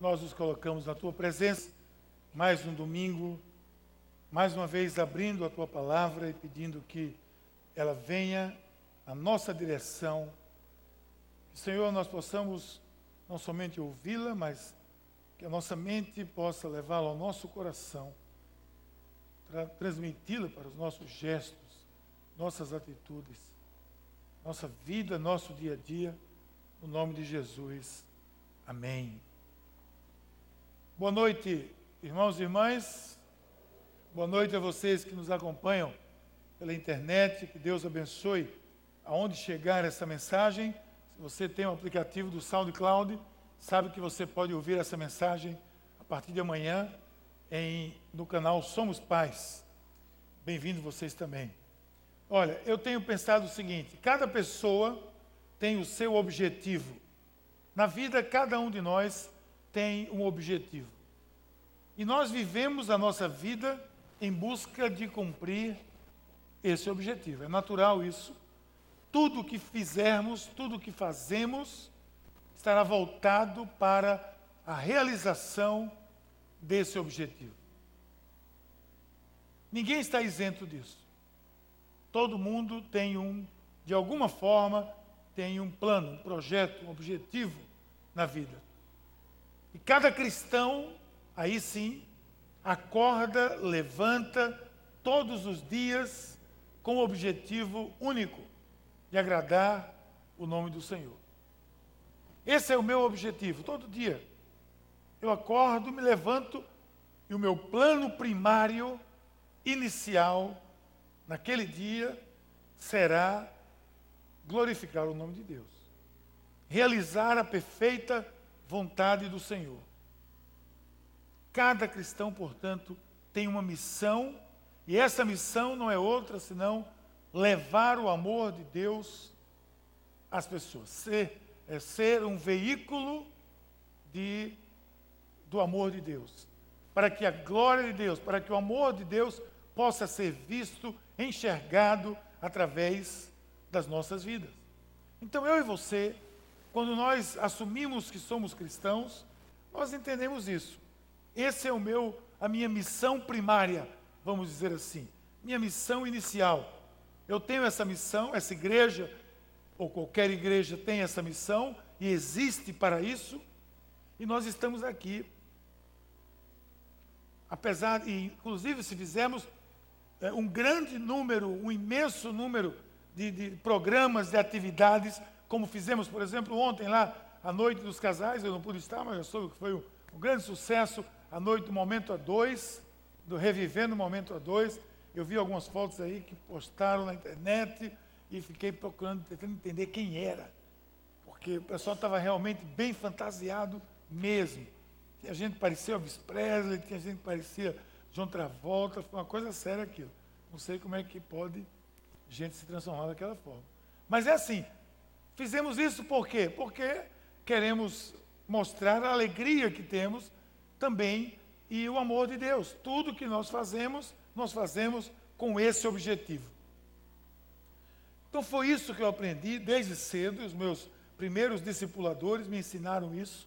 nós nos colocamos na tua presença, mais um domingo, mais uma vez abrindo a tua palavra e pedindo que ela venha à nossa direção. Senhor, nós possamos não somente ouvi-la, mas que a nossa mente possa levá-la ao nosso coração, tra transmiti-la para os nossos gestos, nossas atitudes, nossa vida, nosso dia a dia, no nome de Jesus. Amém. Boa noite, irmãos e irmãs. Boa noite a vocês que nos acompanham pela internet. Que Deus abençoe aonde chegar essa mensagem. Se você tem o um aplicativo do SoundCloud, sabe que você pode ouvir essa mensagem a partir de amanhã em, no canal Somos Pais. Bem-vindos vocês também. Olha, eu tenho pensado o seguinte: cada pessoa tem o seu objetivo. Na vida, cada um de nós tem um objetivo. E nós vivemos a nossa vida em busca de cumprir esse objetivo. É natural isso. Tudo que fizermos, tudo que fazemos, estará voltado para a realização desse objetivo. Ninguém está isento disso. Todo mundo tem um, de alguma forma, tem um plano, um projeto, um objetivo na vida. E cada cristão, aí sim, acorda, levanta todos os dias com o objetivo único de agradar o nome do Senhor. Esse é o meu objetivo, todo dia. Eu acordo, me levanto e o meu plano primário, inicial, naquele dia, será glorificar o nome de Deus. Realizar a perfeita vontade do Senhor. Cada cristão, portanto, tem uma missão, e essa missão não é outra senão levar o amor de Deus às pessoas, ser, é ser um veículo de, do amor de Deus, para que a glória de Deus, para que o amor de Deus possa ser visto, enxergado através das nossas vidas. Então eu e você quando nós assumimos que somos cristãos, nós entendemos isso. Esse é o meu, a minha missão primária, vamos dizer assim, minha missão inicial. Eu tenho essa missão, essa igreja ou qualquer igreja tem essa missão e existe para isso. E nós estamos aqui. Apesar, e inclusive se fizermos é, um grande número, um imenso número de, de programas, de atividades como fizemos, por exemplo, ontem lá, a noite dos casais, eu não pude estar, mas eu soube que foi um, um grande sucesso, a noite do Momento a Dois, do Revivendo o Momento a Dois. Eu vi algumas fotos aí que postaram na internet e fiquei procurando, tentando entender quem era, porque o pessoal estava realmente bem fantasiado mesmo. Tinha gente que parecia Elvis Presley, tinha gente que parecia John Travolta, foi uma coisa séria aquilo. Não sei como é que pode gente se transformar daquela forma. Mas é assim, Fizemos isso por quê? Porque queremos mostrar a alegria que temos também e o amor de Deus. Tudo que nós fazemos, nós fazemos com esse objetivo. Então foi isso que eu aprendi desde cedo, os meus primeiros discipuladores me ensinaram isso.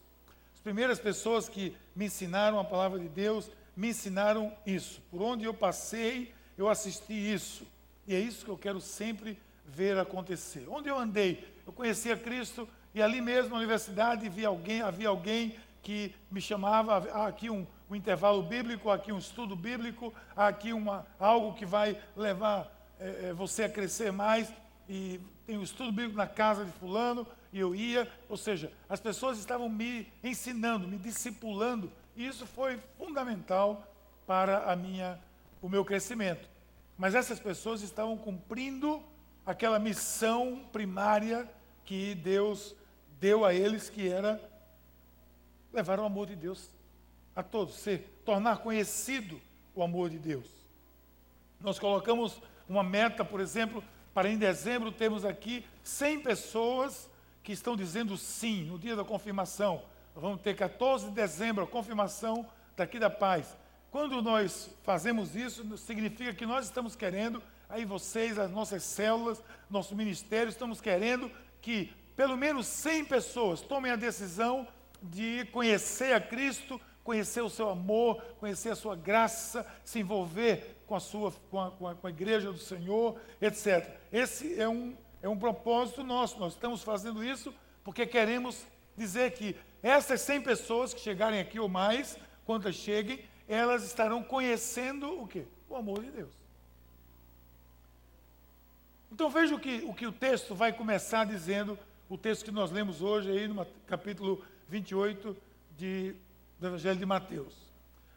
As primeiras pessoas que me ensinaram a palavra de Deus me ensinaram isso. Por onde eu passei, eu assisti isso. E é isso que eu quero sempre ver acontecer. Onde eu andei, eu conhecia Cristo e ali mesmo na universidade havia alguém, havia alguém que me chamava, ah, aqui um, um intervalo bíblico, aqui um estudo bíblico, aqui uma, algo que vai levar é, você a crescer mais, e tem um estudo bíblico na casa de fulano, e eu ia, ou seja, as pessoas estavam me ensinando, me discipulando, e isso foi fundamental para a minha, o meu crescimento. Mas essas pessoas estavam cumprindo aquela missão primária que Deus deu a eles, que era levar o amor de Deus a todos, ser, tornar conhecido o amor de Deus. Nós colocamos uma meta, por exemplo, para em dezembro termos aqui 100 pessoas que estão dizendo sim no dia da confirmação. Nós vamos ter 14 de dezembro a confirmação daqui da paz. Quando nós fazemos isso, significa que nós estamos querendo aí vocês, as nossas células, nosso ministério, estamos querendo que pelo menos 100 pessoas tomem a decisão de conhecer a Cristo, conhecer o seu amor, conhecer a sua graça, se envolver com a sua com a, com a, com a igreja do Senhor, etc. Esse é um, é um propósito nosso. Nós estamos fazendo isso porque queremos dizer que essas 100 pessoas que chegarem aqui ou mais, quantas cheguem, elas estarão conhecendo o quê? O amor de Deus. Então veja o que, o que o texto vai começar dizendo, o texto que nós lemos hoje aí no capítulo 28 de, do Evangelho de Mateus.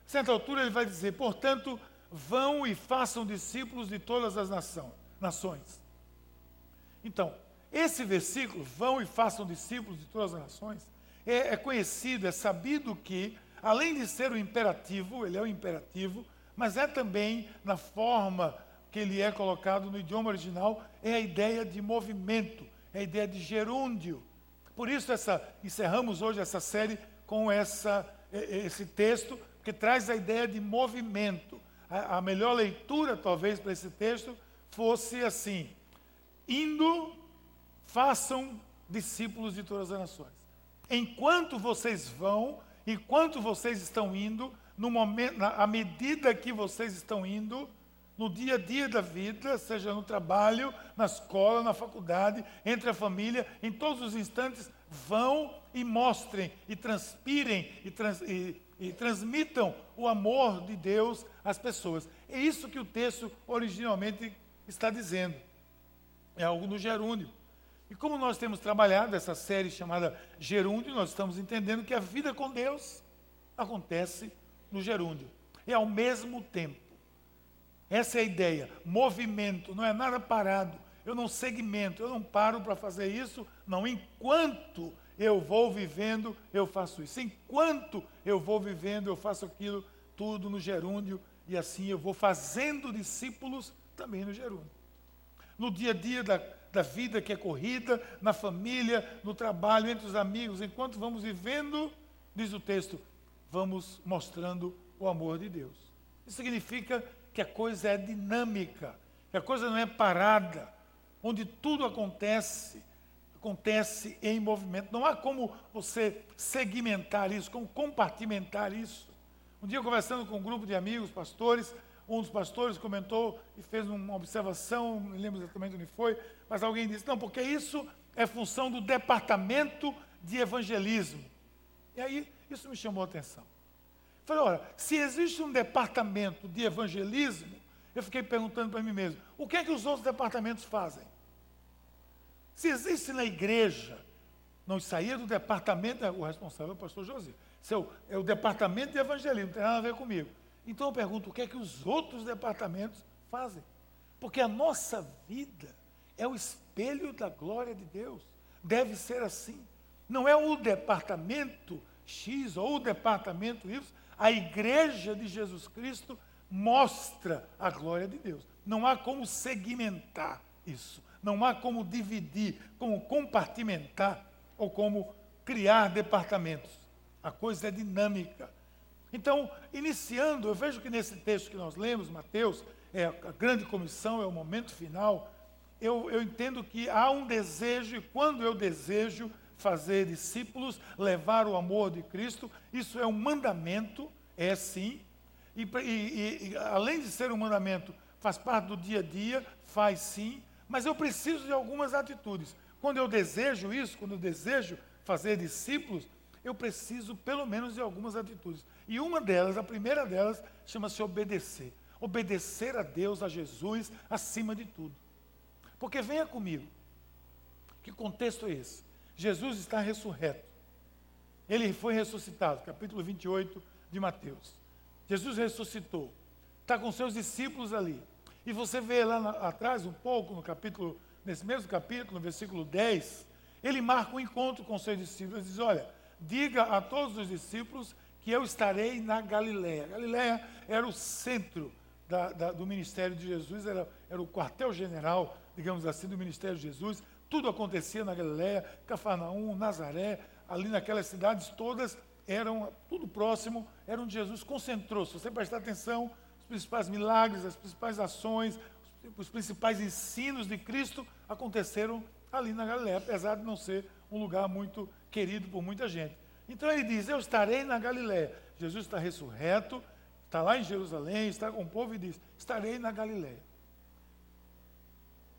A certa altura ele vai dizer, portanto, vão e façam discípulos de todas as nação, nações. Então, esse versículo, vão e façam discípulos de todas as nações, é, é conhecido, é sabido que, além de ser o imperativo, ele é o imperativo, mas é também na forma que ele é colocado no idioma original, é a ideia de movimento, é a ideia de gerúndio. Por isso essa, encerramos hoje essa série com essa, esse texto, que traz a ideia de movimento. A, a melhor leitura, talvez, para esse texto fosse assim: indo, façam discípulos de todas as nações. Enquanto vocês vão, enquanto vocês estão indo, no momento, na, à medida que vocês estão indo, no dia a dia da vida, seja no trabalho, na escola, na faculdade, entre a família, em todos os instantes, vão e mostrem, e transpirem, e, trans, e, e transmitam o amor de Deus às pessoas. É isso que o texto originalmente está dizendo. É algo no gerúndio. E como nós temos trabalhado essa série chamada Gerúndio, nós estamos entendendo que a vida com Deus acontece no gerúndio. E ao mesmo tempo essa é a ideia. Movimento, não é nada parado. Eu não segmento, eu não paro para fazer isso. Não, enquanto eu vou vivendo, eu faço isso. Enquanto eu vou vivendo, eu faço aquilo tudo no gerúndio. E assim eu vou fazendo discípulos também no gerúndio. No dia a dia da, da vida que é corrida, na família, no trabalho, entre os amigos, enquanto vamos vivendo, diz o texto, vamos mostrando o amor de Deus. Isso significa que a coisa é dinâmica, que a coisa não é parada, onde tudo acontece, acontece em movimento. Não há como você segmentar isso, como compartimentar isso. Um dia, conversando com um grupo de amigos, pastores, um dos pastores comentou e fez uma observação, não lembro exatamente onde foi, mas alguém disse: não, porque isso é função do departamento de evangelismo. E aí, isso me chamou a atenção. Falei, olha, se existe um departamento de evangelismo, eu fiquei perguntando para mim mesmo, o que é que os outros departamentos fazem? Se existe na igreja, não saía do departamento, o responsável é o pastor José, seu, é o departamento de evangelismo, não tem nada a ver comigo. Então eu pergunto, o que é que os outros departamentos fazem? Porque a nossa vida é o espelho da glória de Deus. Deve ser assim. Não é o departamento X ou o departamento Y a igreja de Jesus Cristo mostra a glória de Deus. Não há como segmentar isso. Não há como dividir, como compartimentar ou como criar departamentos. A coisa é dinâmica. Então, iniciando, eu vejo que nesse texto que nós lemos, Mateus, é a grande comissão, é o momento final. Eu, eu entendo que há um desejo, e quando eu desejo, fazer discípulos, levar o amor de Cristo. Isso é um mandamento, é sim. E, e, e, além de ser um mandamento, faz parte do dia a dia, faz sim. Mas eu preciso de algumas atitudes. Quando eu desejo isso, quando eu desejo fazer discípulos, eu preciso pelo menos de algumas atitudes. E uma delas, a primeira delas, chama-se obedecer. Obedecer a Deus, a Jesus, acima de tudo. Porque venha comigo. Que contexto é esse? Jesus está ressurreto. Ele foi ressuscitado, capítulo 28 de Mateus. Jesus ressuscitou. Está com seus discípulos ali. E você vê lá na, atrás, um pouco, no capítulo, nesse mesmo capítulo, no versículo 10, ele marca um encontro com seus discípulos. Diz: Olha, diga a todos os discípulos que eu estarei na Galiléia. Galiléia era o centro da, da, do ministério de Jesus, era, era o quartel-general, digamos assim, do ministério de Jesus. Tudo acontecia na Galiléia, Cafarnaum, Nazaré, ali naquelas cidades todas eram tudo próximo, era onde Jesus concentrou. Se você prestar atenção, os principais milagres, as principais ações, os principais ensinos de Cristo aconteceram ali na Galiléia, apesar de não ser um lugar muito querido por muita gente. Então ele diz: Eu estarei na Galiléia. Jesus está ressurreto, está lá em Jerusalém, está com o povo e diz: Estarei na Galiléia.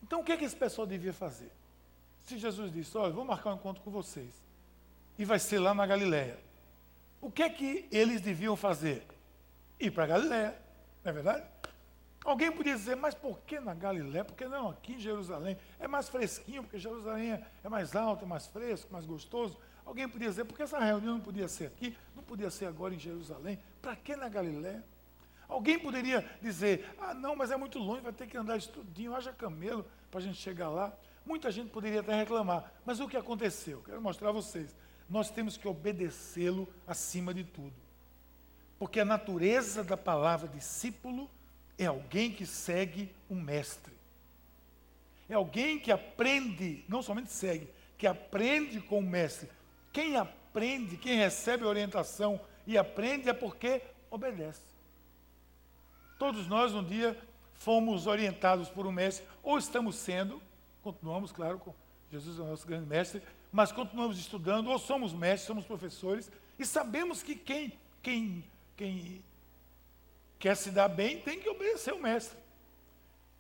Então o que, é que esse pessoal devia fazer? Se Jesus disse: Olha, vou marcar um encontro com vocês, e vai ser lá na Galiléia. O que é que eles deviam fazer? Ir para a Galiléia, não é verdade? Alguém podia dizer, mas por que na Galiléia? Por que não aqui em Jerusalém? É mais fresquinho, porque Jerusalém é mais alto, é mais fresco, mais gostoso. Alguém podia dizer, por que essa reunião não podia ser aqui, não podia ser agora em Jerusalém? Para que na Galiléia? Alguém poderia dizer, ah não, mas é muito longe, vai ter que andar estudinho, haja camelo para a gente chegar lá. Muita gente poderia até reclamar, mas o que aconteceu? Quero mostrar a vocês. Nós temos que obedecê-lo acima de tudo. Porque a natureza da palavra discípulo é alguém que segue um mestre. É alguém que aprende, não somente segue, que aprende com o mestre. Quem aprende, quem recebe orientação e aprende é porque obedece. Todos nós um dia fomos orientados por um mestre, ou estamos sendo, continuamos, claro, com Jesus é o nosso grande mestre, mas continuamos estudando, ou somos mestres, somos professores, e sabemos que quem, quem, quem quer se dar bem tem que obedecer o mestre.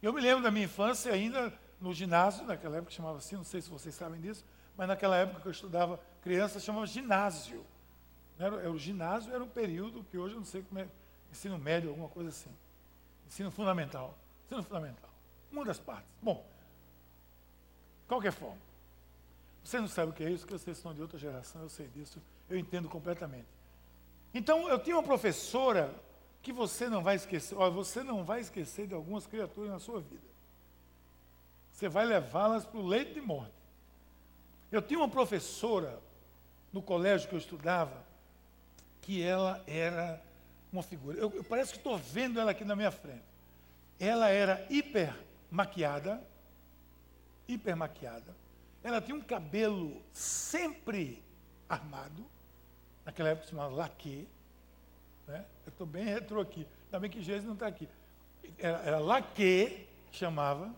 Eu me lembro da minha infância ainda no ginásio, naquela época chamava assim, não sei se vocês sabem disso, mas naquela época que eu estudava criança chamava ginásio. Era, era, o ginásio era um período que hoje eu não sei como é, ensino médio, alguma coisa assim. Ensino fundamental. Ensino fundamental. Uma das partes. Bom, qualquer forma. Você não sabe o que é isso, que vocês são de outra geração, eu sei disso, eu entendo completamente. Então, eu tinha uma professora que você não vai esquecer, olha, você não vai esquecer de algumas criaturas na sua vida. Você vai levá-las para o leito de morte. Eu tinha uma professora no colégio que eu estudava, que ela era uma figura. Eu, eu parece que estou vendo ela aqui na minha frente. Ela era hiper maquiada, hiper maquiada. Ela tinha um cabelo sempre armado, naquela época se chamava laque. Né? Eu estou bem retrô aqui. Ainda bem que Jesus não está aqui. Era, era laque, chamava,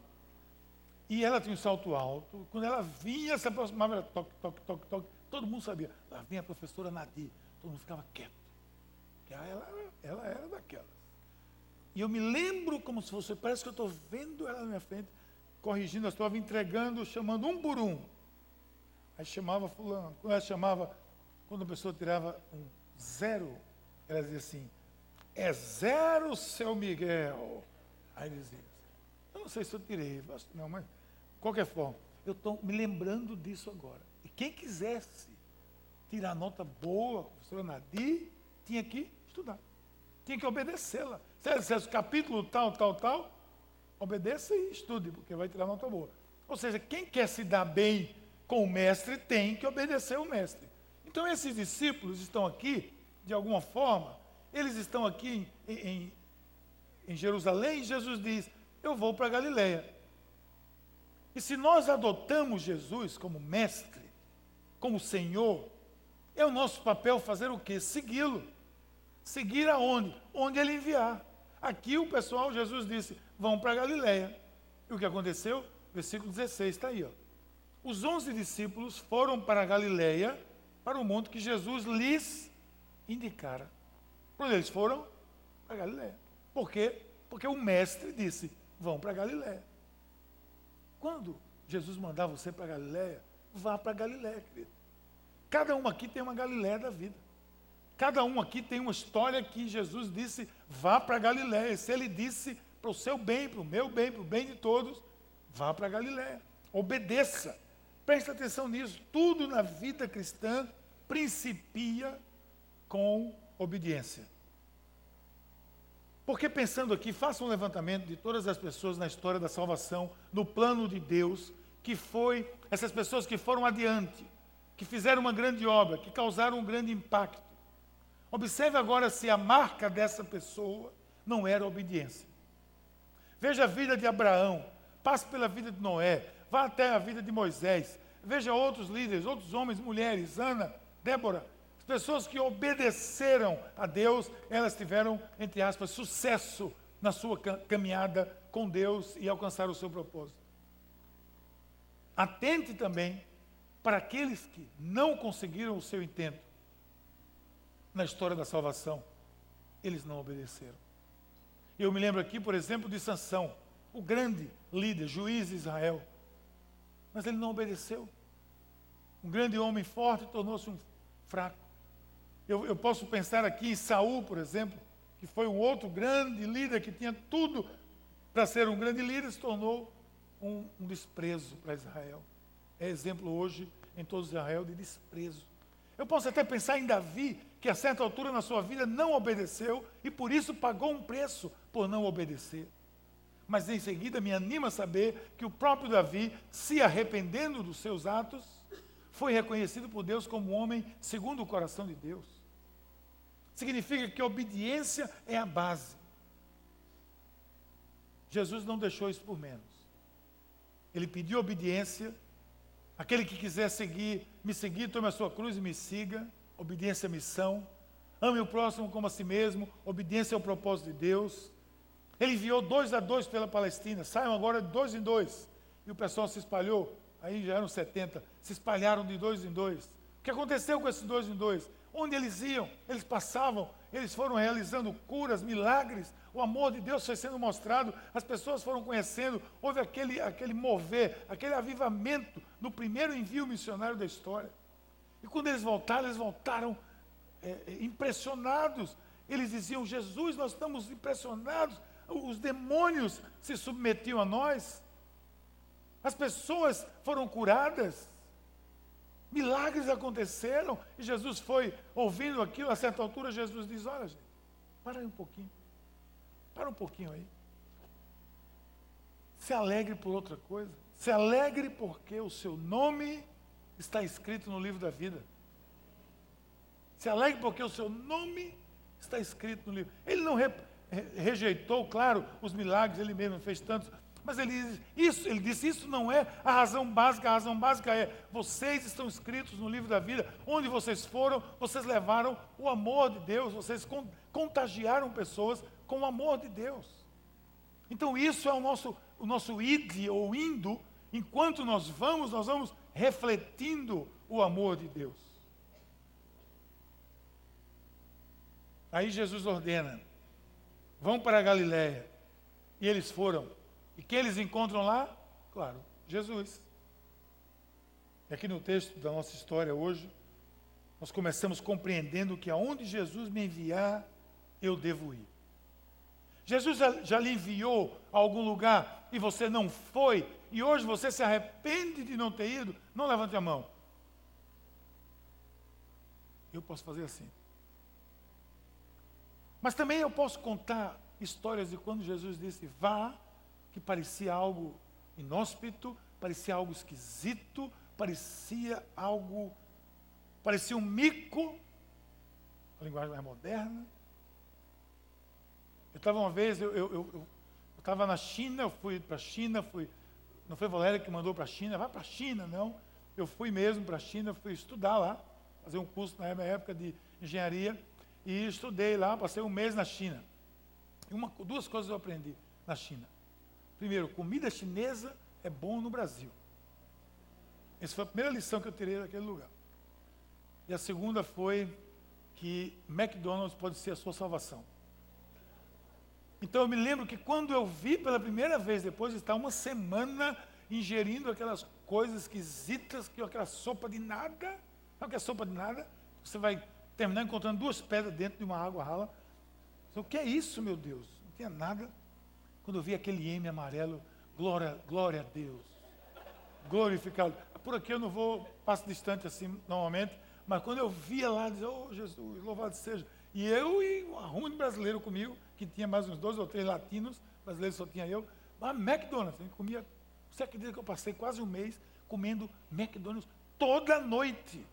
e ela tinha um salto alto. Quando ela vinha, se aproximava, era toque, toque, toque, toque. Todo mundo sabia. Lá vinha a professora Nadir. Todo mundo ficava quieto. Porque ela, ela era daquelas. E eu me lembro como se fosse, parece que eu estou vendo ela na minha frente, corrigindo, eu estava entregando, chamando um por um. Aí chamava fulano. Quando ela chamava, quando a pessoa tirava um zero, ela dizia assim, é zero, seu Miguel. Aí dizia, eu não sei se eu tirei, não, mas qualquer forma, eu estou me lembrando disso agora. E quem quisesse tirar nota boa, professora Nadir, tinha que estudar. Tinha que obedecê-la. Se ela dissesse capítulo tal, tal, tal, obedeça e estude, porque vai tirar nota boa. Ou seja, quem quer se dar bem com o mestre tem que obedecer o mestre. Então esses discípulos estão aqui, de alguma forma, eles estão aqui em, em, em Jerusalém e Jesus diz: Eu vou para Galiléia. E se nós adotamos Jesus como mestre, como Senhor, é o nosso papel fazer o quê? Segui-lo. Seguir aonde? Onde ele enviar. Aqui o pessoal, Jesus disse, vão para Galiléia. E o que aconteceu? Versículo 16 está aí. Ó. Os onze discípulos foram para Galiléia, para o monte que Jesus lhes indicara. Quando eles foram? Para Galiléia. Por quê? Porque o mestre disse, vão para Galiléia. Quando Jesus mandar você para Galiléia, vá para Galiléia, querido. Cada um aqui tem uma Galiléia da vida. Cada um aqui tem uma história que Jesus disse: vá para Galiléia. Se ele disse para o seu bem, para o meu bem, para o bem de todos, vá para Galiléia. Obedeça. Preste atenção nisso. Tudo na vida cristã principia com obediência. Porque pensando aqui, faça um levantamento de todas as pessoas na história da salvação, no plano de Deus, que foi essas pessoas que foram adiante, que fizeram uma grande obra, que causaram um grande impacto. Observe agora se a marca dessa pessoa não era obediência. Veja a vida de Abraão, passe pela vida de Noé, vá até a vida de Moisés, veja outros líderes, outros homens, mulheres, Ana, Débora, as pessoas que obedeceram a Deus, elas tiveram, entre aspas, sucesso na sua caminhada com Deus e alcançaram o seu propósito. Atente também para aqueles que não conseguiram o seu intento. na história da salvação, eles não obedeceram. Eu me lembro aqui, por exemplo, de Sansão, o grande líder, juiz de Israel. Mas ele não obedeceu. Um grande homem forte tornou-se um fraco. Eu, eu, posso pensar aqui em Saul, por exemplo, que foi um outro grande líder que tinha tudo para ser um grande líder, se tornou um, um desprezo para Israel. É exemplo hoje em todo Israel de desprezo. Eu posso até pensar em Davi, que a certa altura na sua vida não obedeceu e por isso pagou um preço por não obedecer. Mas em seguida me anima a saber que o próprio Davi, se arrependendo dos seus atos, foi reconhecido por Deus como um homem segundo o coração de Deus. Significa que a obediência é a base. Jesus não deixou isso por menos. Ele pediu obediência. Aquele que quiser seguir, me seguir, tome a sua cruz e me siga. Obediência à missão. Ame o próximo como a si mesmo. Obediência ao propósito de Deus. Ele enviou dois a dois pela Palestina. Saiam agora de dois em dois. E o pessoal se espalhou. Aí já eram 70. Se espalharam de dois em dois. O que aconteceu com esses dois em dois? Onde eles iam, eles passavam, eles foram realizando curas, milagres, o amor de Deus foi sendo mostrado, as pessoas foram conhecendo, houve aquele, aquele mover, aquele avivamento no primeiro envio missionário da história. E quando eles voltaram, eles voltaram é, é impressionados. Eles diziam: Jesus, nós estamos impressionados. Os demônios se submetiam a nós, as pessoas foram curadas, milagres aconteceram, e Jesus foi ouvindo aquilo, a certa altura Jesus diz, olha gente, para aí um pouquinho, para um pouquinho aí. Se alegre por outra coisa, se alegre porque o seu nome está escrito no livro da vida. Se alegre porque o seu nome está escrito no livro. Ele não, rejeitou, claro, os milagres, ele mesmo fez tantos, mas ele isso, ele disse, isso não é a razão básica, a razão básica é, vocês estão escritos no livro da vida, onde vocês foram, vocês levaram o amor de Deus, vocês contagiaram pessoas com o amor de Deus. Então isso é o nosso, o nosso id ou indo, enquanto nós vamos, nós vamos refletindo o amor de Deus. Aí Jesus ordena, vão para a Galiléia. E eles foram. E quem eles encontram lá? Claro, Jesus. E aqui no texto da nossa história hoje, nós começamos compreendendo que aonde Jesus me enviar, eu devo ir. Jesus já lhe enviou a algum lugar e você não foi, e hoje você se arrepende de não ter ido, não levante a mão. Eu posso fazer assim. Mas também eu posso contar histórias de quando Jesus disse vá, que parecia algo inóspito, parecia algo esquisito, parecia algo, parecia um mico, a linguagem mais moderna. Eu estava uma vez, eu estava eu, eu, eu na China, eu fui para a China, fui, não foi Valéria que mandou para a China, vai para a China, não. Eu fui mesmo para a China, fui estudar lá, fazer um curso na época de engenharia, e estudei lá, passei um mês na China. E uma, duas coisas eu aprendi na China. Primeiro, comida chinesa é bom no Brasil. Essa foi a primeira lição que eu tirei daquele lugar. E a segunda foi que McDonald's pode ser a sua salvação. Então eu me lembro que quando eu vi pela primeira vez, depois de estar uma semana ingerindo aquelas coisas esquisitas, que aquela sopa de nada, sabe que é sopa de nada? Você vai terminar encontrando duas pedras dentro de uma água rala. O que é isso, meu Deus? Não tinha nada. Quando eu vi aquele M amarelo, glória, glória a Deus. Glorificado. Por aqui eu não vou, passo distante assim normalmente, mas quando eu via lá, dizia, oh Jesus, louvado seja. E eu e um arrumo de brasileiro comigo, que tinha mais uns dois ou três latinos, brasileiros só tinha eu, mas McDonald's, a gente comia, você acredita que eu passei quase um mês comendo McDonald's toda noite?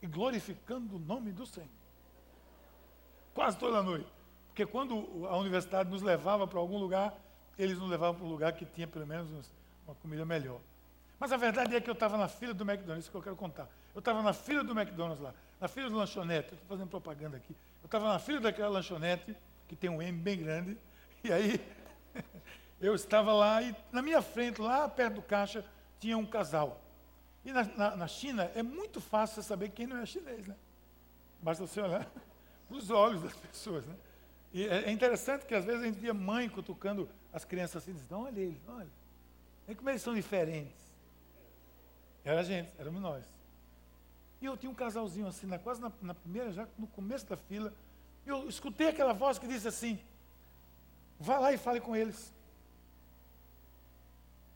e glorificando o nome do Senhor. Quase toda noite. Porque quando a universidade nos levava para algum lugar, eles nos levavam para um lugar que tinha pelo menos uma comida melhor. Mas a verdade é que eu estava na fila do McDonald's, isso que eu quero contar. Eu estava na fila do McDonald's lá, na fila do lanchonete, estou fazendo propaganda aqui. Eu estava na fila daquela lanchonete, que tem um M bem grande, e aí eu estava lá e na minha frente, lá perto do caixa, tinha um casal. E na, na, na, China é muito fácil saber quem não é chinês, né? Basta você olhar nos olhos das pessoas, né? E é, é interessante que às vezes a gente via mãe cutucando as crianças assim, dizendo, olha eles, olha. Como eles são diferentes. Era a gente, éramos nós. E eu tinha um casalzinho assim, na, quase na, na primeira, já no começo da fila, e eu escutei aquela voz que disse assim, vá lá e fale com eles.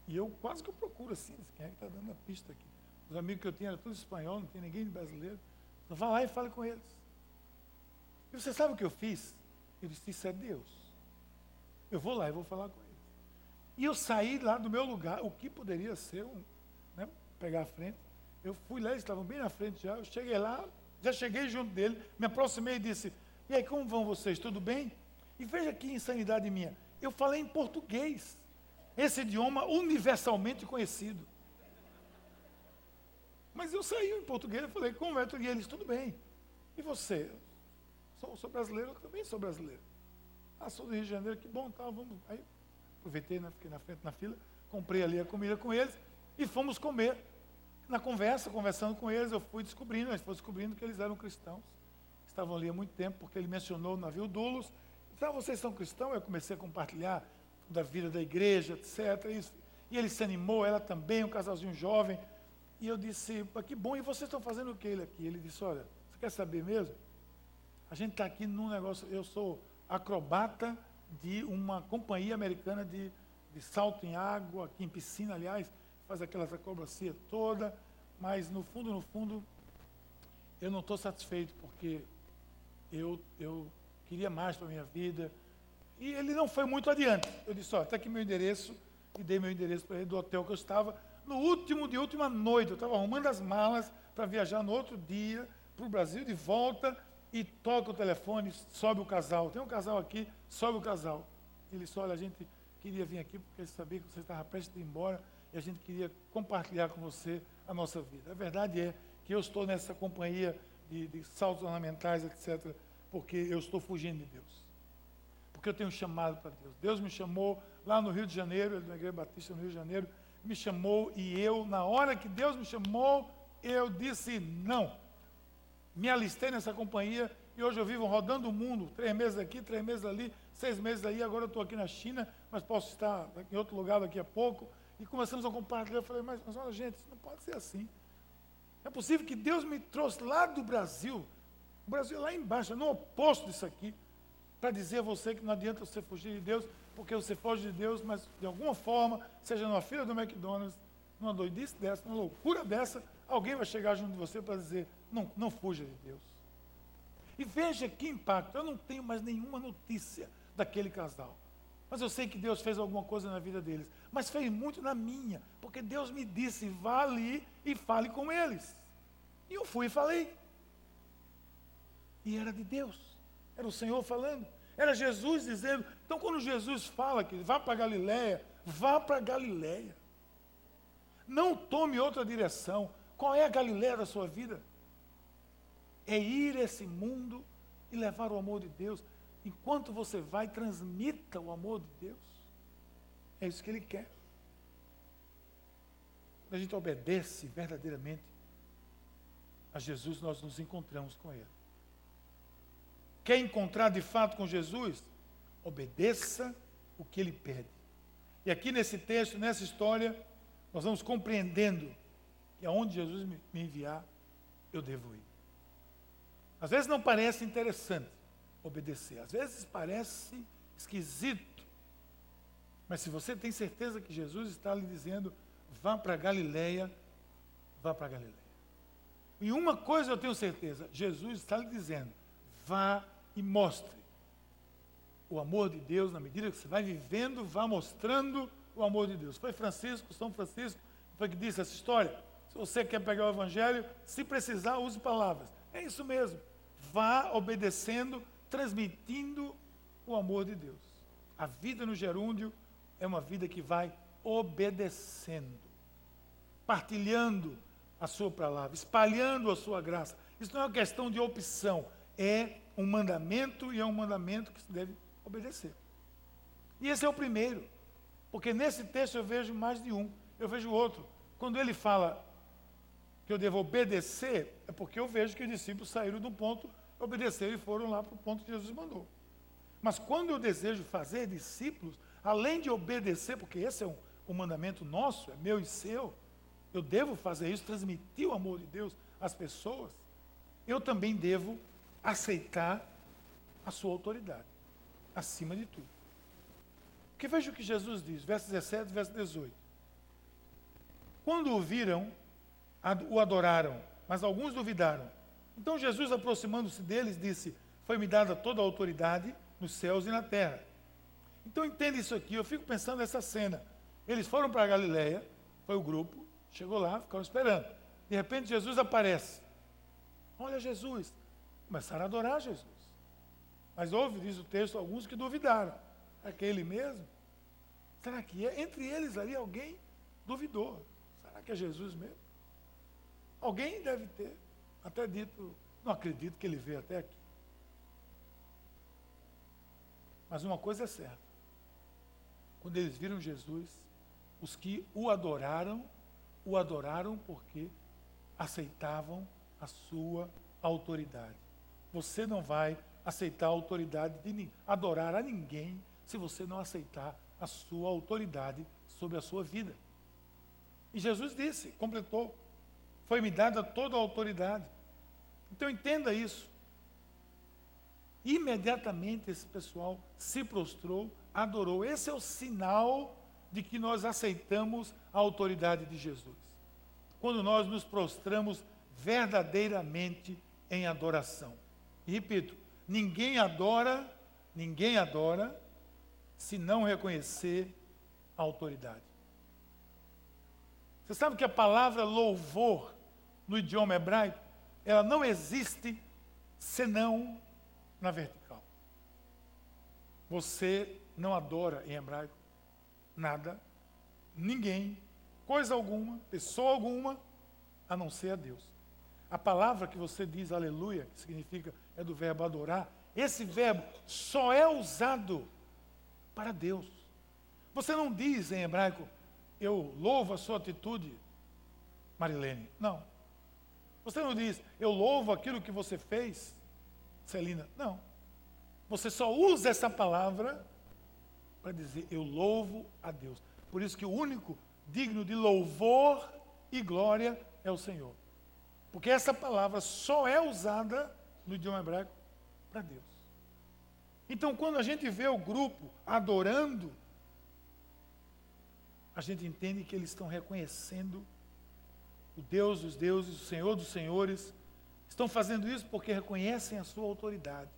E eu quase que eu procuro assim, quem é que está dando a pista aqui? Os amigos que eu tinha eram todos espanhol, não tinha ninguém brasileiro. Então vá lá e fale com eles. E você sabe o que eu fiz? Eu disse, isso é Deus. Eu vou lá e vou falar com eles. E eu saí lá do meu lugar, o que poderia ser um, né, pegar a frente. Eu fui lá, eles estavam bem na frente já. Eu cheguei lá, já cheguei junto dele, me aproximei e disse: E aí, como vão vocês? Tudo bem? E veja que insanidade minha. Eu falei em português, esse idioma universalmente conhecido. Mas eu saí em português, eu falei, como é? E eles, tudo bem. E você? Sou, sou brasileiro, eu também sou brasileiro. Ah, sou do Rio de Janeiro, que bom, tá, vamos. Aí aproveitei, né, fiquei na frente na fila, comprei ali a comida com eles e fomos comer. Na conversa, conversando com eles, eu fui descobrindo, a gente foi descobrindo que eles eram cristãos. Estavam ali há muito tempo, porque ele mencionou o navio Dulos. Então, vocês são cristãos? Eu comecei a compartilhar da vida da igreja, etc. Isso. E ele se animou, ela também, um casalzinho jovem. E eu disse, que bom, e vocês estão fazendo o que ele aqui? Ele disse, olha, você quer saber mesmo? A gente está aqui num negócio, eu sou acrobata de uma companhia americana de, de salto em água, aqui em piscina, aliás, faz aquela acrobacia toda, mas no fundo, no fundo, eu não estou satisfeito, porque eu, eu queria mais para a minha vida. E ele não foi muito adiante. Eu disse, ó, está aqui meu endereço, e dei meu endereço para ele do hotel que eu estava. No último de última noite, eu estava arrumando as malas para viajar no outro dia para o Brasil de volta e toca o telefone, sobe o casal. Tem um casal aqui, sobe o casal. Ele disse, olha, a gente queria vir aqui porque sabia que você estava prestes a ir embora e a gente queria compartilhar com você a nossa vida. A verdade é que eu estou nessa companhia de, de saltos ornamentais, etc., porque eu estou fugindo de Deus. Porque eu tenho um chamado para Deus. Deus me chamou lá no Rio de Janeiro, na Igreja Batista no Rio de Janeiro, me chamou e eu, na hora que Deus me chamou, eu disse não me alistei nessa companhia e hoje eu vivo rodando o mundo, três meses aqui, três meses ali, seis meses aí, agora eu estou aqui na China, mas posso estar em outro lugar daqui a pouco. E começamos a compartilhar, eu falei, mas, mas olha gente, isso não pode ser assim. É possível que Deus me trouxe lá do Brasil, o Brasil é lá embaixo, no oposto disso aqui, para dizer a você que não adianta você fugir de Deus, porque você foge de Deus, mas de alguma forma, seja numa fila do McDonald's, numa doidice dessa, numa loucura dessa, alguém vai chegar junto de você para dizer, não, não fuja de Deus. E veja que impacto. Eu não tenho mais nenhuma notícia daquele casal. Mas eu sei que Deus fez alguma coisa na vida deles. Mas fez muito na minha. Porque Deus me disse: vá ali e fale com eles. E eu fui e falei. E era de Deus. Era o Senhor falando. Era Jesus dizendo. Então, quando Jesus fala que vá para Galiléia, vá para Galiléia. Não tome outra direção. Qual é a Galiléia da sua vida? é ir a esse mundo e levar o amor de Deus. Enquanto você vai, transmita o amor de Deus. É isso que Ele quer. Quando a gente obedece verdadeiramente a Jesus, nós nos encontramos com Ele. Quer encontrar de fato com Jesus? Obedeça o que Ele pede. E aqui nesse texto, nessa história, nós vamos compreendendo que aonde Jesus me enviar, eu devo ir. Às vezes não parece interessante obedecer, às vezes parece esquisito. Mas se você tem certeza que Jesus está lhe dizendo, vá para Galileia, vá para Galileia. E uma coisa eu tenho certeza, Jesus está lhe dizendo, vá e mostre o amor de Deus na medida que você vai vivendo, vá mostrando o amor de Deus. Foi Francisco, São Francisco, foi que disse essa história. Se você quer pegar o Evangelho, se precisar, use palavras. É isso mesmo vá obedecendo, transmitindo o amor de Deus. A vida no gerúndio é uma vida que vai obedecendo, partilhando a sua palavra, espalhando a sua graça. Isso não é uma questão de opção, é um mandamento e é um mandamento que se deve obedecer. E esse é o primeiro, porque nesse texto eu vejo mais de um, eu vejo outro. Quando ele fala que eu devo obedecer, é porque eu vejo que os discípulos saíram do ponto, obedeceram e foram lá para o ponto que Jesus mandou. Mas quando eu desejo fazer discípulos, além de obedecer, porque esse é um, um mandamento nosso, é meu e seu, eu devo fazer isso, transmitir o amor de Deus às pessoas, eu também devo aceitar a sua autoridade, acima de tudo. Porque veja o que Jesus diz, verso 17, verso 18. Quando o viram, o adoraram, mas alguns duvidaram. Então Jesus, aproximando-se deles, disse: Foi-me dada toda a autoridade nos céus e na terra. Então entenda isso aqui, eu fico pensando nessa cena. Eles foram para a Galileia, foi o grupo, chegou lá, ficaram esperando. De repente Jesus aparece. Olha Jesus. Começaram a adorar Jesus. Mas houve, diz o texto, alguns que duvidaram. É que ele mesmo? Será que é? Entre eles ali alguém duvidou. Será que é Jesus mesmo? Alguém deve ter até dito, não acredito que ele veio até aqui. Mas uma coisa é certa. Quando eles viram Jesus, os que o adoraram, o adoraram porque aceitavam a sua autoridade. Você não vai aceitar a autoridade de ninguém, adorar a ninguém, se você não aceitar a sua autoridade sobre a sua vida. E Jesus disse, completou: Foi-me dada toda a autoridade. Então entenda isso. Imediatamente esse pessoal se prostrou, adorou. Esse é o sinal de que nós aceitamos a autoridade de Jesus. Quando nós nos prostramos verdadeiramente em adoração. E repito, ninguém adora, ninguém adora se não reconhecer a autoridade. Você sabe que a palavra louvor no idioma hebraico, ela não existe senão na vertical. Você não adora em hebraico nada, ninguém, coisa alguma, pessoa alguma, a não ser a Deus. A palavra que você diz aleluia, que significa é do verbo adorar, esse verbo só é usado para Deus. Você não diz em hebraico, eu louvo a sua atitude, Marilene. Não. Você não diz, eu louvo aquilo que você fez, Celina. Não. Você só usa essa palavra para dizer, eu louvo a Deus. Por isso que o único digno de louvor e glória é o Senhor. Porque essa palavra só é usada no idioma hebraico para Deus. Então, quando a gente vê o grupo adorando, a gente entende que eles estão reconhecendo o Deus dos deuses, o Senhor dos senhores. Estão fazendo isso porque reconhecem a sua autoridade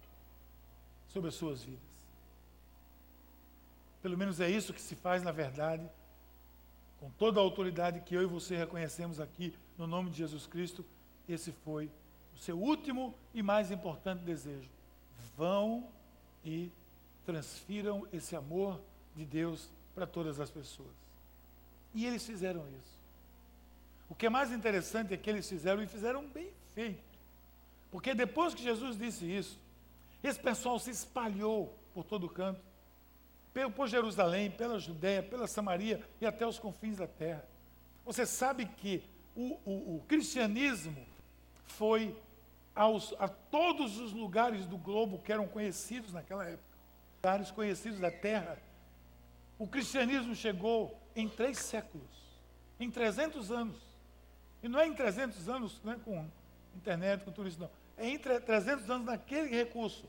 sobre as suas vidas. Pelo menos é isso que se faz na verdade, com toda a autoridade que eu e você reconhecemos aqui no nome de Jesus Cristo, esse foi o seu último e mais importante desejo. Vão e transfiram esse amor de Deus para todas as pessoas. E eles fizeram isso. O que é mais interessante é que eles fizeram e fizeram bem feito. Porque depois que Jesus disse isso, esse pessoal se espalhou por todo canto, por Jerusalém, pela Judéia, pela Samaria e até os confins da terra. Você sabe que o, o, o cristianismo foi aos, a todos os lugares do globo que eram conhecidos naquela época, lugares conhecidos da terra. O cristianismo chegou em três séculos, em 300 anos. E não é em 300 anos né, com internet, com tudo isso, não. É em 300 anos naquele recurso.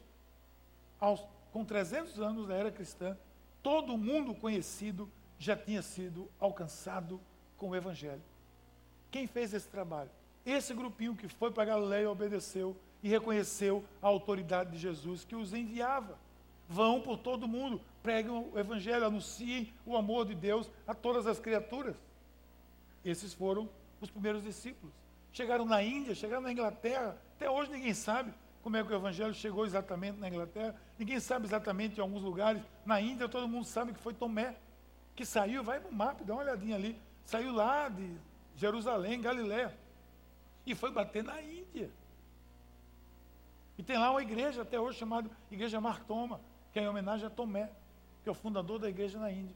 Aos, com 300 anos da era cristã, todo mundo conhecido já tinha sido alcançado com o Evangelho. Quem fez esse trabalho? Esse grupinho que foi para Galileia obedeceu e reconheceu a autoridade de Jesus que os enviava. Vão por todo mundo, pregam o Evangelho, anunciem o amor de Deus a todas as criaturas. Esses foram os primeiros discípulos. Chegaram na Índia, chegaram na Inglaterra. Até hoje ninguém sabe como é que o Evangelho chegou exatamente na Inglaterra. Ninguém sabe exatamente em alguns lugares. Na Índia todo mundo sabe que foi Tomé, que saiu, vai no mapa, dá uma olhadinha ali. Saiu lá de Jerusalém, Galiléia e foi bater na Índia. E tem lá uma igreja até hoje chamada Igreja Martoma, que é em homenagem a Tomé, que é o fundador da igreja na Índia.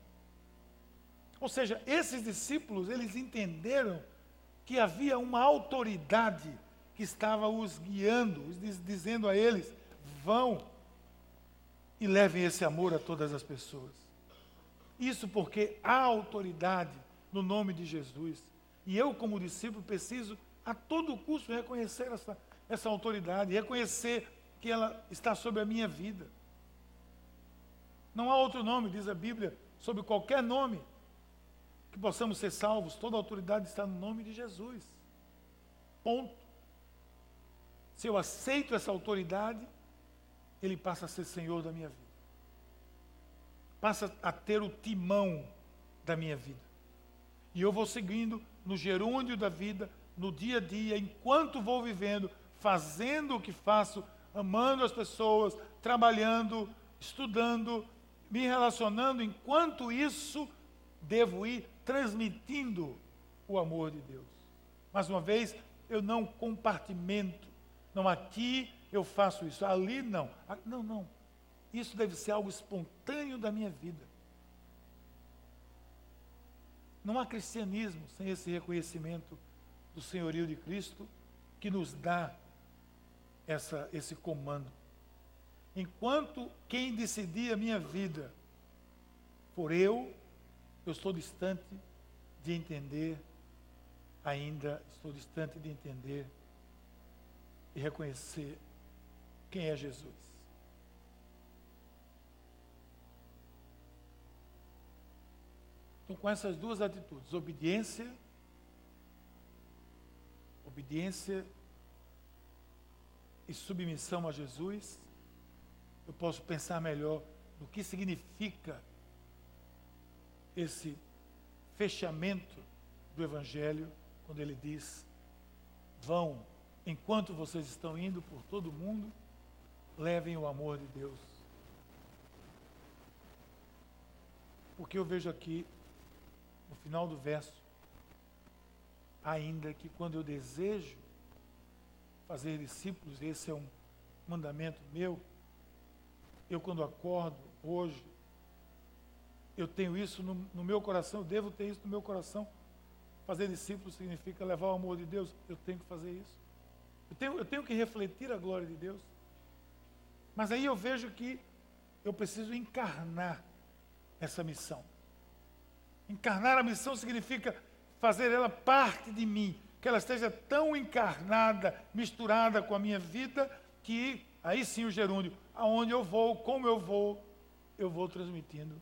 Ou seja, esses discípulos, eles entenderam que havia uma autoridade que estava os guiando, dizendo a eles: vão e levem esse amor a todas as pessoas. Isso porque há autoridade no nome de Jesus. E eu, como discípulo, preciso a todo custo reconhecer essa, essa autoridade, reconhecer que ela está sobre a minha vida. Não há outro nome, diz a Bíblia, sobre qualquer nome que possamos ser salvos. Toda autoridade está no nome de Jesus. Ponto. Se eu aceito essa autoridade, ele passa a ser senhor da minha vida. Passa a ter o timão da minha vida. E eu vou seguindo no gerúndio da vida, no dia a dia, enquanto vou vivendo, fazendo o que faço, amando as pessoas, trabalhando, estudando, me relacionando, enquanto isso, devo ir transmitindo o amor de Deus. Mais uma vez, eu não compartimento. Não, aqui eu faço isso, ali não. Não, não. Isso deve ser algo espontâneo da minha vida. Não há cristianismo sem esse reconhecimento do senhorio de Cristo que nos dá essa, esse comando. Enquanto quem decidir a minha vida for eu, eu estou distante de entender, ainda estou distante de entender e reconhecer quem é Jesus. Então, com essas duas atitudes, obediência, obediência e submissão a Jesus, eu posso pensar melhor no que significa esse fechamento do Evangelho, quando ele diz: vão, enquanto vocês estão indo por todo o mundo, levem o amor de Deus. Porque eu vejo aqui, no final do verso, ainda que quando eu desejo fazer discípulos, esse é um mandamento meu, eu quando acordo hoje, eu tenho isso no, no, meu coração, eu devo ter isso no meu coração. Fazer discípulos significa levar o amor de Deus, eu tenho que fazer isso. Eu tenho, eu tenho que refletir a glória de Deus. Mas aí eu vejo que eu preciso encarnar essa missão. Encarnar a missão significa fazer ela parte de mim, que ela esteja tão encarnada, misturada com a minha vida, que aí sim o gerúndio, aonde eu vou, como eu vou, eu vou transmitindo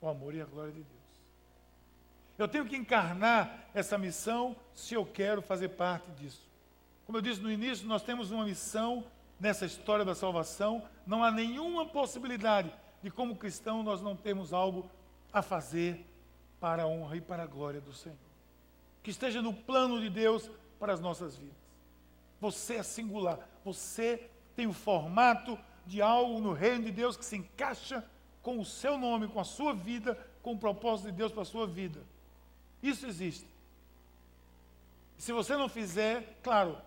o amor e a glória de Deus. Eu tenho que encarnar essa missão se eu quero fazer parte disso. Como eu disse no início, nós temos uma missão nessa história da salvação, não há nenhuma possibilidade de, como cristão, nós não termos algo a fazer para a honra e para a glória do Senhor. Que esteja no plano de Deus para as nossas vidas. Você é singular, você tem o formato de algo no reino de Deus que se encaixa com o seu nome, com a sua vida, com o propósito de Deus para a sua vida. Isso existe. Se você não fizer, claro,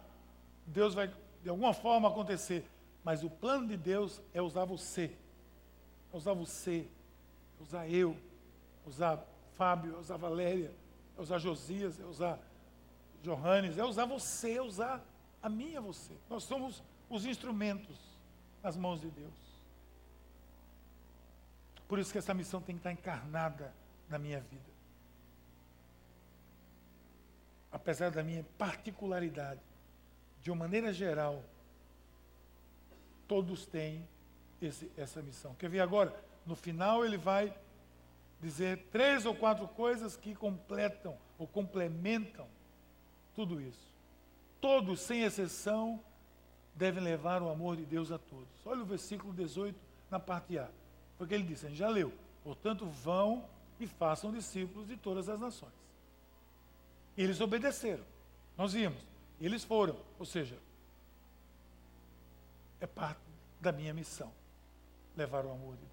Deus vai de alguma forma acontecer. Mas o plano de Deus é usar você. É usar você. É usar eu. É usar Fábio. É usar Valéria. É usar Josias. É usar Johannes. É usar você. É usar a mim e a você. Nós somos os instrumentos nas mãos de Deus. Por isso que essa missão tem que estar encarnada na minha vida. Apesar da minha particularidade, de uma maneira geral, todos têm esse, essa missão. Quer ver agora? No final ele vai dizer três ou quatro coisas que completam ou complementam tudo isso. Todos, sem exceção, devem levar o amor de Deus a todos. Olha o versículo 18 na parte A. Porque ele disse, a gente já leu. Portanto, vão e façam discípulos de todas as nações. Eles obedeceram. Nós vimos. Eles foram, ou seja, é parte da minha missão levar o amor de Deus.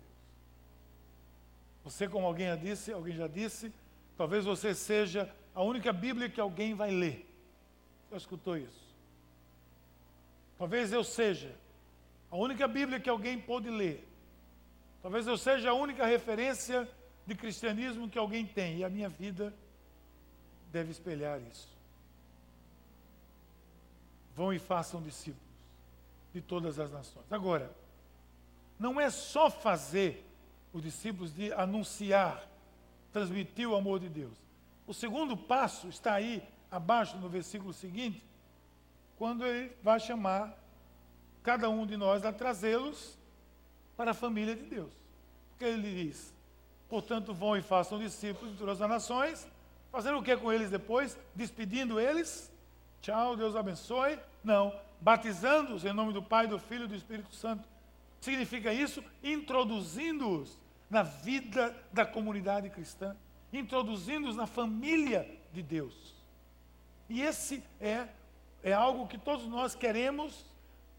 Você, como alguém já disse, alguém já disse, talvez você seja a única Bíblia que alguém vai ler. Já escutou isso? Talvez eu seja a única Bíblia que alguém pode ler. Talvez eu seja a única referência de cristianismo que alguém tem. E a minha vida deve espelhar isso. vão e façam discípulos de todas as nações. Agora, não é só fazer os discípulos de anunciar, transmitir o amor de Deus. O segundo passo está aí abaixo no versículo seguinte, quando ele vai chamar cada um de nós a trazê-los para a família de Deus. Porque ele diz: portanto, vão e façam discípulos de todas as nações, fazendo o que com eles depois? Despedindo eles. Tchau, Deus abençoe. Não, batizando-os em nome do Pai, do Filho e do Espírito Santo. Significa isso? Introduzindo-os na vida da comunidade cristã, introduzindo-os na família de Deus. E esse é, é algo que todos nós queremos.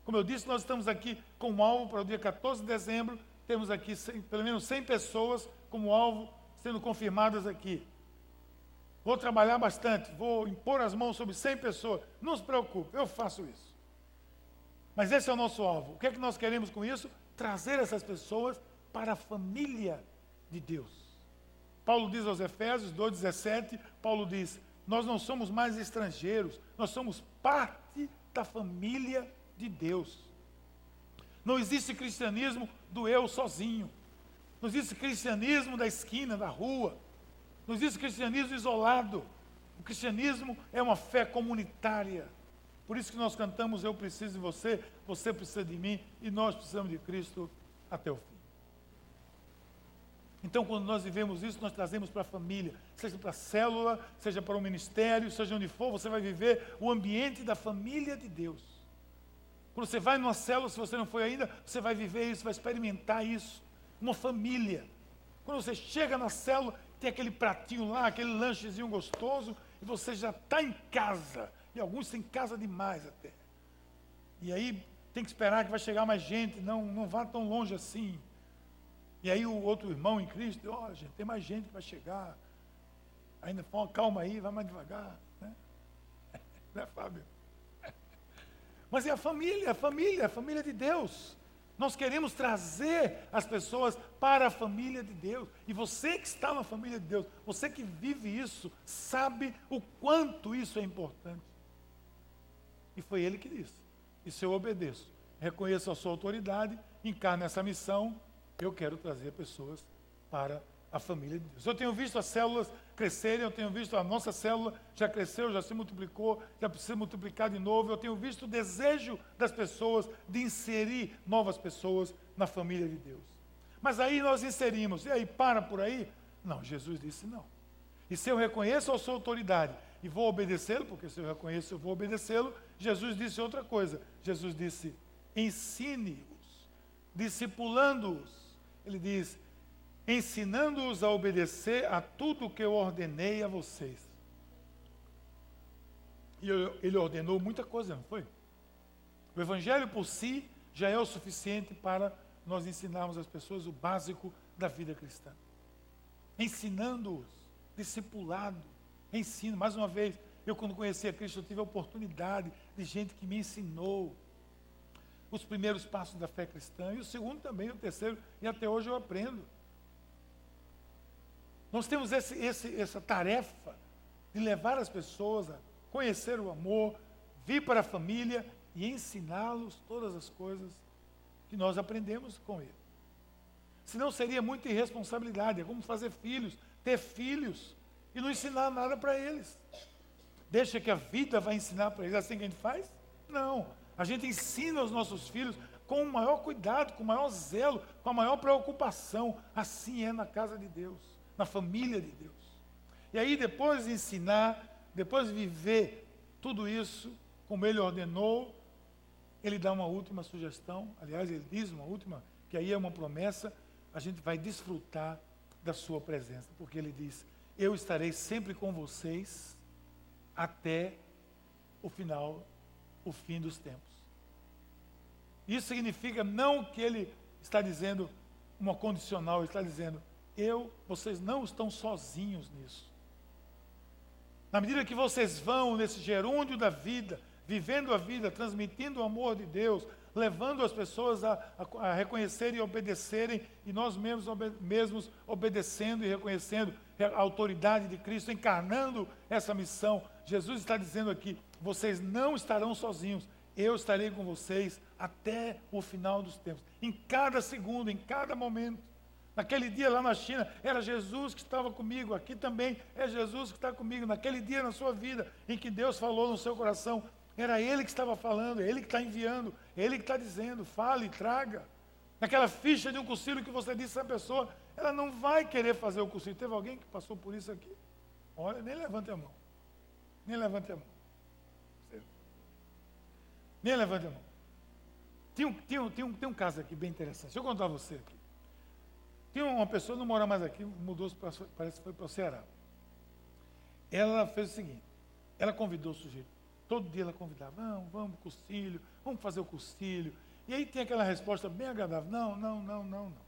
Como eu disse, nós estamos aqui com um alvo para o dia 14 de dezembro. Temos aqui 100, pelo menos 100 pessoas como alvo sendo confirmadas aqui. Vou trabalhar bastante, vou impor as mãos sobre 100 pessoas. Não se preocupe, eu faço isso. Mas esse é o nosso alvo. O que é que nós queremos com isso? Trazer essas pessoas para a família de Deus. Paulo diz aos Efésios 2,17, Paulo diz, nós não somos mais estrangeiros, nós somos parte da família de Deus. Não existe cristianismo do eu sozinho. Não existe cristianismo da esquina, da rua. Não existe cristianismo isolado. O cristianismo é uma fé comunitária. Por isso que nós cantamos Eu preciso de você, você precisa de mim e nós precisamos de Cristo até o fim. Então, quando nós vivemos isso, nós trazemos para a família, seja para a célula, seja para o ministério, seja onde for, você vai viver o ambiente da família de Deus. Quando você vai numa célula, se você não foi ainda, você vai viver isso, vai experimentar isso. Uma família. Quando você chega na célula, tem aquele pratinho lá, aquele lanchezinho gostoso, e você já está em casa. E alguns têm casa demais até. E aí tem que esperar que vai chegar mais gente, não, não vá tão longe assim. E aí o outro irmão em Cristo, ó, oh, gente, tem mais gente para chegar. Ainda calma aí, vai mais devagar. Né? né, Fábio? Mas é a família, a família, a família de Deus. Nós queremos trazer as pessoas para a família de Deus. E você que está na família de Deus, você que vive isso, sabe o quanto isso é importante. E foi ele que disse. Isso eu obedeço. Reconheço a sua autoridade, encarne essa missão eu quero trazer pessoas para a família de Deus. Eu tenho visto as células crescerem, eu tenho visto a nossa célula já cresceu, já se multiplicou, já precisa multiplicar de novo. Eu tenho visto o desejo das pessoas de inserir novas pessoas na família de Deus. Mas aí nós inserimos, e aí para por aí? Não, Jesus disse não. E se eu reconheço a sua autoridade e vou obedecê-lo, porque se eu reconheço eu vou obedecê-lo, Jesus disse outra coisa. Jesus disse: ensine-os, discipulando-os ele diz: ensinando-os a obedecer a tudo o que eu ordenei a vocês. E ele ordenou muita coisa, não foi? O Evangelho por si já é o suficiente para nós ensinarmos às pessoas o básico da vida cristã. Ensinando-os, discipulado, ensino. Mais uma vez, eu quando conheci a Cristo, eu tive a oportunidade de gente que me ensinou os primeiros passos da fé cristã, e o segundo também, o terceiro, e até hoje eu aprendo. Nós temos esse, esse, essa tarefa de levar as pessoas a conhecer o amor, vir para a família e ensiná-los todas as coisas que nós aprendemos com ele. Senão seria muita irresponsabilidade, é como fazer filhos, ter filhos e não ensinar nada para eles. Deixa que a vida vai ensinar para eles, é assim que a gente faz? Não. A gente ensina os nossos filhos com o maior cuidado, com o maior zelo, com a maior preocupação. Assim é na casa de Deus, na família de Deus. E aí, depois de ensinar, depois de viver tudo isso, como ele ordenou, ele dá uma última sugestão. Aliás, ele diz uma última, que aí é uma promessa. A gente vai desfrutar da sua presença, porque ele diz: Eu estarei sempre com vocês até o final o fim dos tempos. Isso significa não que ele está dizendo uma condicional, ele está dizendo, eu, vocês não estão sozinhos nisso. Na medida que vocês vão nesse gerúndio da vida, vivendo a vida, transmitindo o amor de Deus, levando as pessoas a, a, a reconhecerem e obedecerem, e nós mesmos, obede mesmos obedecendo e reconhecendo a autoridade de Cristo, encarnando essa missão Jesus está dizendo aqui: vocês não estarão sozinhos, eu estarei com vocês até o final dos tempos. Em cada segundo, em cada momento. Naquele dia lá na China, era Jesus que estava comigo. Aqui também é Jesus que está comigo. Naquele dia na sua vida, em que Deus falou no seu coração, era Ele que estava falando, Ele que está enviando, Ele que está dizendo: fale, traga. Naquela ficha de um cursilho que você disse a pessoa, ela não vai querer fazer o cursilho. Teve alguém que passou por isso aqui? Olha, nem levante a mão. Nem levante a mão. Nem levante a mão. Tem um, tem, um, tem, um, tem um caso aqui bem interessante. Deixa eu contar a você aqui. Tem uma pessoa, não mora mais aqui, mudou, parece que foi para o Ceará. Ela fez o seguinte: ela convidou o sujeito. Todo dia ela convidava, vamos, vamos, cursilho, vamos fazer o cursilho. E aí tem aquela resposta bem agradável: não, não, não, não, não.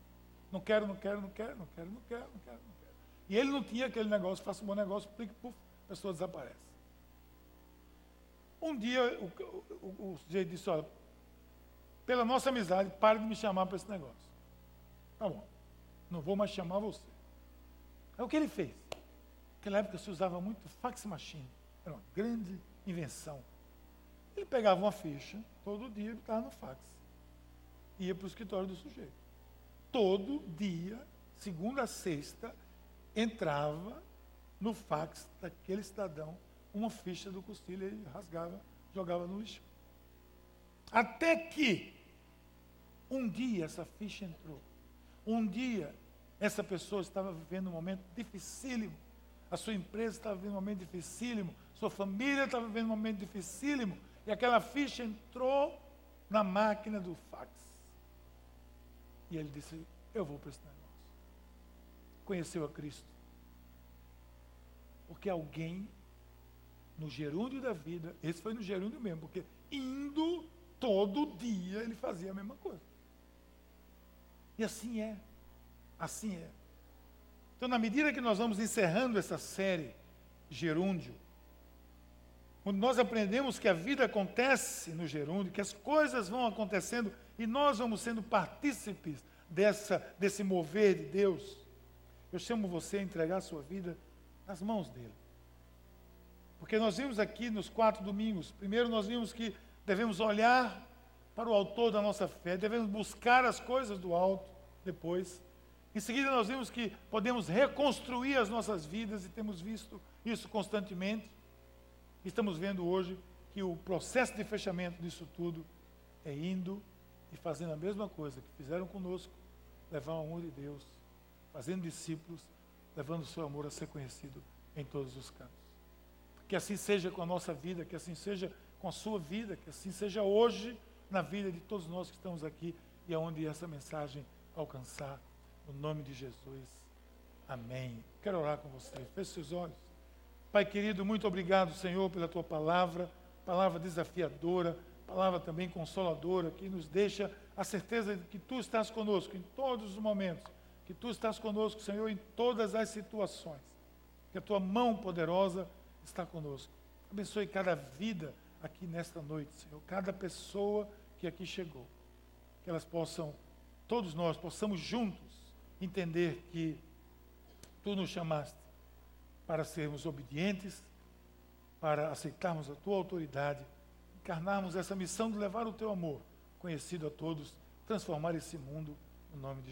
Não quero, não quero, não quero, não quero, não quero, não quero, não quero. E ele não tinha aquele negócio, faça um bom negócio, plique, puf, a pessoa desaparece. Um dia o, o, o sujeito disse, olha, pela nossa amizade, pare de me chamar para esse negócio. Tá bom, não vou mais chamar você. É o que ele fez. Naquela época se usava muito fax machine. Era uma grande invenção. Ele pegava uma ficha, todo dia ele estava no fax. Ia para o escritório do sujeito. Todo dia, segunda a sexta, entrava no fax daquele cidadão uma ficha do Costilha e rasgava, jogava no lixo. Até que um dia essa ficha entrou. Um dia essa pessoa estava vivendo um momento dificílimo. A sua empresa estava vivendo um momento dificílimo. Sua família estava vivendo um momento dificílimo. E aquela ficha entrou na máquina do fax. E ele disse: Eu vou para esse negócio. Conheceu a Cristo. Porque alguém no gerúndio da vida, esse foi no gerúndio mesmo, porque indo todo dia ele fazia a mesma coisa. E assim é. Assim é. Então, na medida que nós vamos encerrando essa série Gerúndio, quando nós aprendemos que a vida acontece no gerúndio, que as coisas vão acontecendo e nós vamos sendo partícipes dessa, desse mover de Deus, eu chamo você a entregar a sua vida nas mãos dele. Porque nós vimos aqui nos quatro domingos, primeiro nós vimos que devemos olhar para o autor da nossa fé, devemos buscar as coisas do alto depois. Em seguida nós vimos que podemos reconstruir as nossas vidas e temos visto isso constantemente. Estamos vendo hoje que o processo de fechamento disso tudo é indo e fazendo a mesma coisa que fizeram conosco, levar o amor de Deus, fazendo discípulos, levando o seu amor a ser conhecido em todos os cantos. Que assim seja com a nossa vida, que assim seja com a sua vida, que assim seja hoje na vida de todos nós que estamos aqui e aonde essa mensagem alcançar. No nome de Jesus. Amém. Quero orar com você. Feche seus olhos. Pai querido, muito obrigado, Senhor, pela tua palavra, palavra desafiadora, palavra também consoladora, que nos deixa a certeza de que tu estás conosco em todos os momentos, que tu estás conosco, Senhor, em todas as situações. Que a tua mão poderosa está conosco. Abençoe cada vida aqui nesta noite, Senhor, cada pessoa que aqui chegou. Que elas possam, todos nós, possamos juntos entender que tu nos chamaste para sermos obedientes, para aceitarmos a tua autoridade, encarnarmos essa missão de levar o teu amor conhecido a todos, transformar esse mundo no nome de.